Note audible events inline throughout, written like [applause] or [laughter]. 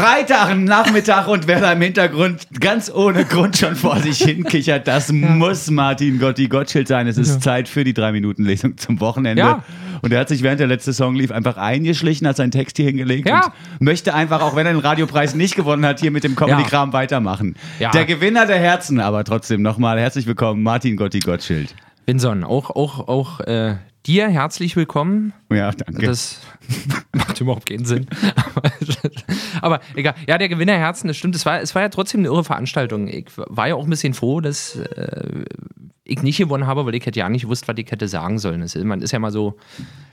Freitag, Nachmittag und wer da im Hintergrund ganz ohne Grund schon vor sich hin kichert, das muss Martin Gotti Gottschild sein. Es ist Zeit für die Drei-Minuten-Lesung zum Wochenende. Ja. Und er hat sich während der letzte Song lief einfach eingeschlichen, hat seinen Text hier hingelegt Ja. und möchte einfach, auch wenn er den Radiopreis nicht gewonnen hat, hier mit dem Comedy-Kram weitermachen. Ja. Der Gewinner der Herzen, aber trotzdem nochmal herzlich willkommen, Martin Gotti Gottschild. Vinson, auch, auch, auch äh, dir herzlich willkommen. Ja, danke. Das [laughs] macht überhaupt keinen Sinn. Aber [laughs] egal. Ja, der Gewinner Herzen, das stimmt. Es war, es war ja trotzdem eine irre Veranstaltung. Ich war ja auch ein bisschen froh, dass äh, ich nicht gewonnen habe, weil ich hätte ja nicht gewusst, was ich hätte sagen sollen. Ist, man ist ja mal so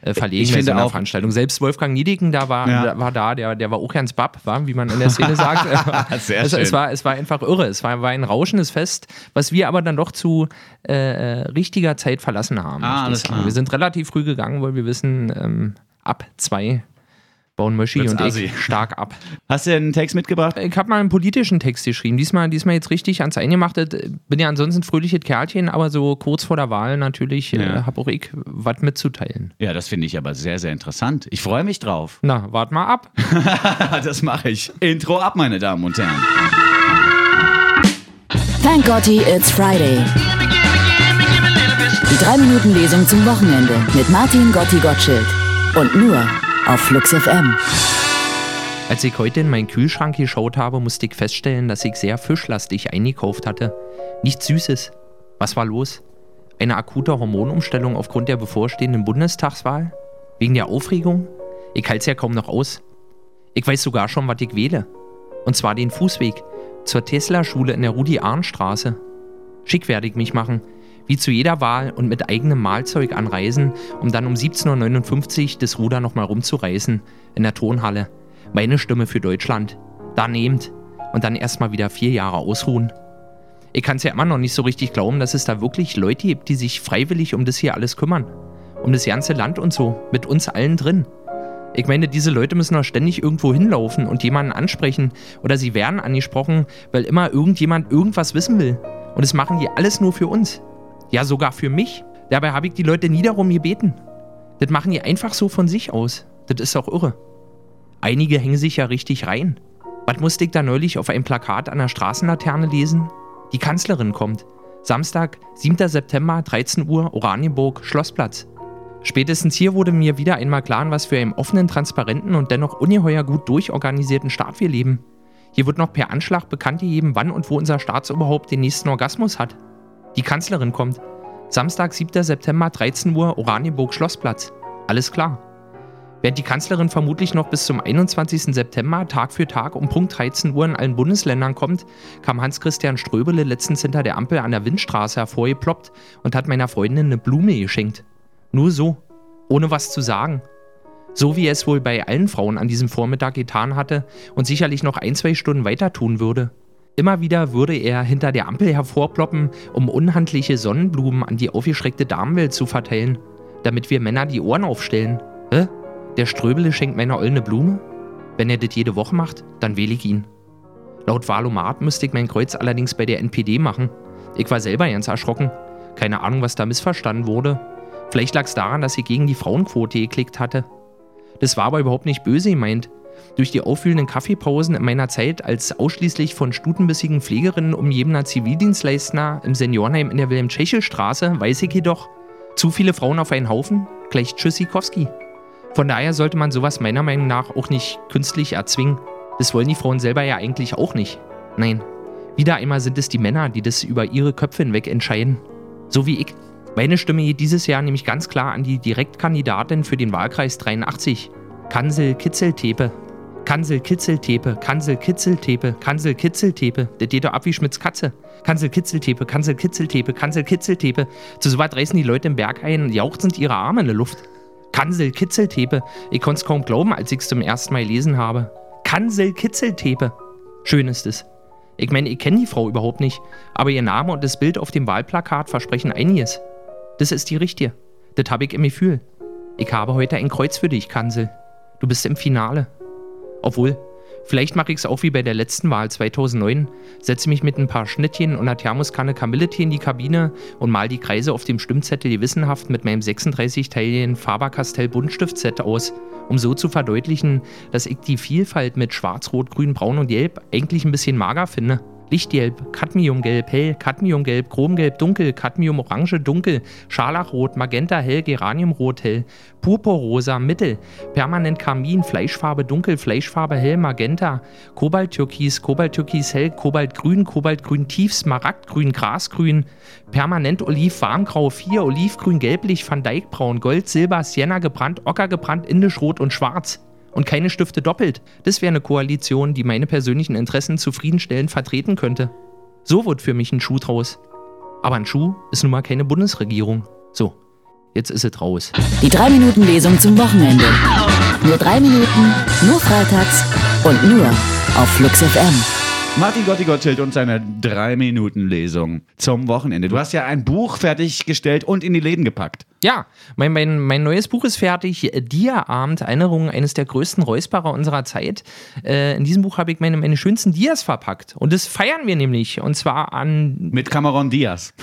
äh, verlegen bei so einer auch- Veranstaltung. Selbst Wolfgang Niedigen da war, Ja. da, war da, der, der war auch ganz babb, war, wie man in der Szene sagt. [laughs] Sehr es, schön. es, war, es war einfach irre. Es war, war ein rauschendes Fest, was wir aber dann doch zu äh, äh, richtiger Zeit verlassen haben. Ah, alles klar. Wir sind relativ früh gegangen, weil wir wissen, ähm, ab zwei bauen Möschi und assi. ich stark ab. Hast du einen Text mitgebracht? Ich habe mal einen politischen Text geschrieben. Diesmal, diesmal jetzt richtig ans Eingemachte. Bin ja ansonsten ein fröhliches Kerlchen, aber so kurz vor der Wahl natürlich Ja. äh, habe auch ich was mitzuteilen. Ja, das finde ich aber sehr, sehr interessant. Ich freue mich drauf. Na, wart mal ab. [laughs] das mache ich. Intro ab, meine Damen und Herren. Thank Gotti, it's Friday. Die 3-Minuten-Lesung zum Wochenende mit Martin Gotti Gottschild. Und nur auf Flux FM. Als ich heute in meinen Kühlschrank geschaut habe, musste ich feststellen, dass ich sehr fischlastig eingekauft hatte. Nichts Süßes. Was war los? Eine akute Hormonumstellung aufgrund der bevorstehenden Bundestagswahl? Wegen der Aufregung? Ich halte es ja kaum noch aus. Ich weiß sogar schon, was ich wähle. Und zwar den Fußweg zur Tesla-Schule in der Rudi-Ahn-Straße. Schick werde ich mich machen. Wie zu jeder Wahl und mit eigenem Mahlzeug anreisen, um dann um 17.59 Uhr das Ruder nochmal rumzureißen in der Tonhalle. Meine Stimme für Deutschland. Da nehmt. Und dann erstmal wieder vier Jahre ausruhen. Ich kann es ja immer noch nicht so richtig glauben, dass es da wirklich Leute gibt, die sich freiwillig um das hier alles kümmern. Um das ganze Land und so. Mit uns allen drin. Ich meine, diese Leute müssen doch ständig irgendwo hinlaufen und jemanden ansprechen oder sie werden angesprochen, weil immer irgendjemand irgendwas wissen will. Und das machen die alles nur für uns. Ja, sogar für mich. Dabei habe ich die Leute nie darum gebeten. Das machen die einfach so von sich aus. Das ist doch irre. Einige hängen sich ja richtig rein. Was musste ich da neulich auf einem Plakat an der Straßenlaterne lesen? Die Kanzlerin kommt. Samstag, 7. September, 13 Uhr, Oranienburg, Schlossplatz. Spätestens hier wurde mir wieder einmal klar, was für einem offenen, transparenten und dennoch ungeheuer gut durchorganisierten Staat wir leben. Hier wird noch per Anschlag bekannt gegeben, wann und wo unser Staatsoberhaupt den nächsten Orgasmus hat. Die Kanzlerin kommt. Samstag, 7. September, 13 Uhr, Oranienburg, Schlossplatz. Alles klar. Während die Kanzlerin vermutlich noch bis zum 21. September Tag für Tag um Punkt 13 Uhr in allen Bundesländern kommt, kam Hans-Christian Ströbele letztens hinter der Ampel an der Windstraße hervorgeploppt und hat meiner Freundin eine Blume geschenkt. Nur so, ohne was zu sagen. So wie er es wohl bei allen Frauen an diesem Vormittag getan hatte und sicherlich noch ein, zwei Stunden weiter tun würde. Immer wieder würde er hinter der Ampel hervorploppen, um unhandliche Sonnenblumen an die aufgeschreckte Damenwelt zu verteilen, damit wir Männer die Ohren aufstellen. Hä? Der Ströbele schenkt meiner Oll eine Blume? Wenn er das jede Woche macht, dann wähle ich ihn. Laut Wahlomat müsste ich mein Kreuz allerdings bei der NPD machen. Ich war selber ganz erschrocken. Keine Ahnung, was da missverstanden wurde. Vielleicht lag es daran, dass ich gegen die Frauenquote geklickt hatte. Das war aber überhaupt nicht böse gemeint. Durch die auffühlenden Kaffeepausen in meiner Zeit als ausschließlich von stutenbissigen Pflegerinnen umgebener Zivildienstleister im Seniorenheim in der Wilhelm-Tschechel-Straße weiß ich jedoch, zu viele Frauen auf einen Haufen, gleich Tschüssikowski. Von daher sollte man sowas meiner Meinung nach auch nicht künstlich erzwingen. Das wollen die Frauen selber ja eigentlich auch nicht. Nein, wieder einmal sind es die Männer, die das über ihre Köpfe hinweg entscheiden. So wie ich. Meine Stimme geht dieses Jahr nämlich ganz klar an die Direktkandidatin für den Wahlkreis 83. Kansel Kitzeltepe. Kansel Kitzeltepe, Kansel Kitzeltepe, Kansel Kitzeltepe. Ab wie Schmitz Katze. Kansel Kitzeltepe, Kansel Kitzeltepe, Kansel Kitzeltepe. Zu so weit reißen die Leute im Berg ein und jauchzend ihre Arme in der Luft. Kansel Kitzeltepe. Ich konnte es kaum glauben, als ich es zum ersten Mal gelesen habe. Kansel Kitzeltepe. Schön ist es. Ich meine, ich kenne die Frau überhaupt nicht, aber ihr Name und das Bild auf dem Wahlplakat versprechen einiges. Das ist die richtige. Das habe ich im Gefühl. Ich habe heute ein Kreuz für dich, Kansel. Du bist im Finale. Obwohl, Vielleicht mache ich es auch wie bei der letzten Wahl 2009. Setze mich mit ein paar Schnittchen und einer Thermoskanne Kamilletee in die Kabine und mal die Kreise auf dem Stimmzettel gewissenhaft mit meinem 36-teiligen Faber-Castell-Buntstiftset aus, um so zu verdeutlichen, dass ich die Vielfalt mit Schwarz, Rot, Grün, Braun und Gelb eigentlich ein bisschen mager finde. Lichtgelb, Cadmiumgelb, hell, Cadmiumgelb, Chromgelb, dunkel, Cadmiumorange, dunkel, Scharlachrot, Magenta, hell, Geraniumrot, hell, Purpurrosa, mittel, permanent Karmin, Fleischfarbe, dunkel, Fleischfarbe, hell, Magenta, Kobalttürkis, Kobalttürkis, hell, Kobaltgrün, Kobaltgrün, tief, Smaragdgrün, Grasgrün, permanent Oliv, Warmgrau, 4, Olivgrün, Gelblich, Van Dyckbraun, Gold, Silber, Sienna gebrannt, Ocker gebrannt, Indischrot und Schwarz und keine Stifte doppelt. Das wäre eine Koalition, die meine persönlichen Interessen zufriedenstellend vertreten könnte. So wird für mich ein Schuh draus. Aber ein Schuh ist nun mal keine Bundesregierung. So, jetzt ist es raus. Die 3-Minuten-Lesung zum Wochenende. Nur 3 Minuten, nur freitags und nur auf Flux FM. Martin Gotti Gottschild und seine 3-Minuten-Lesung zum Wochenende. Du hast ja ein Buch fertiggestellt und in die Läden gepackt. Ja, mein, mein, mein neues Buch ist fertig. Dia-Abend, Erinnerungen eines der größten Räusperer unserer Zeit. Äh, in diesem Buch habe ich meine, meine schönsten Dias verpackt. Und das feiern wir nämlich. Und zwar an. Mit Cameron Diaz.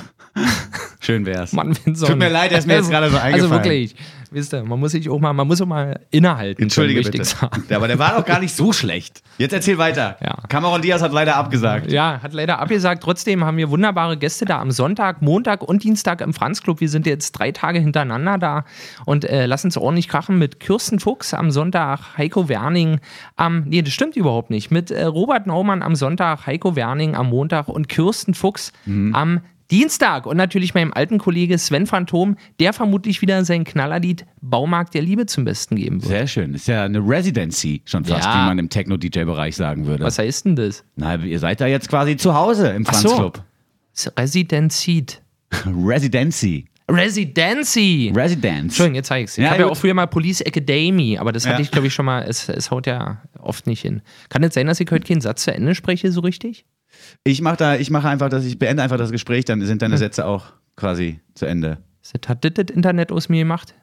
Schön wär's. Mann, Vincent. Tut mir leid, er ist mir jetzt gerade so eingefallen. Also wirklich, wisst ihr, man muss sich auch mal, man muss auch mal innehalten. Entschuldige bitte. sagen. Ja, aber der war doch gar nicht so schlecht. Jetzt erzähl weiter. Ja. Cameron Diaz hat leider abgesagt. Ja, hat leider abgesagt. Trotzdem haben wir wunderbare Gäste da am Sonntag, Montag und Dienstag im Franz-Club. Wir sind jetzt drei Tage hintereinander da und äh, lassen es ordentlich krachen mit Kirsten Fuchs am Sonntag, Heiko Werning am, nee, das stimmt überhaupt nicht, mit äh, Robert Naumann am Sonntag, Heiko Werning am Montag und Kirsten Fuchs am Dienstag und natürlich meinem alten Kollege Sven Phantom, der vermutlich wieder sein Knallerlied Baumarkt der Liebe zum Besten geben wird. Sehr schön. Ist ja eine Residency schon fast, Ja. wie man im Techno-DJ-Bereich sagen würde. Was heißt denn das? Na, ihr seid da jetzt quasi zu Hause im Ach so. Franz-Club. Residenzit. [laughs] Residency. Residency. Residence. Entschuldigung, jetzt zeige ich es. Ich Ja, habe ja auch früher mal Police Academy, aber das hatte Ja. ich, glaube ich, schon mal. Es, es haut ja oft nicht hin. Kann es sein, dass ich heute keinen Satz zu Ende spreche, so richtig? Ich mache da, ich mache einfach, dass ich beende einfach das Gespräch, dann sind deine Sätze auch quasi zu Ende. Das hat das, das Internet aus mir gemacht?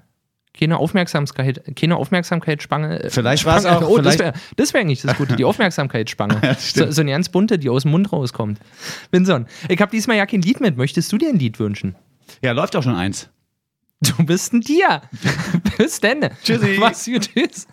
Keine Aufmerksamkeit, keine Aufmerksamkeitsspange. äh, Vielleicht war's Spange. auch- Oh, das wäre das wär eigentlich das Gute, die [laughs] Aufmerksamkeitsspange. [laughs] das so, so eine ganz bunte, die aus dem Mund rauskommt. Binson, ich habe diesmal ja kein Lied mit. Möchtest du dir ein Lied wünschen? Ja, läuft auch schon eins. Du bist ein Tier. [laughs] Bis denn. Tschüssi. Mach's gut. Tschüss.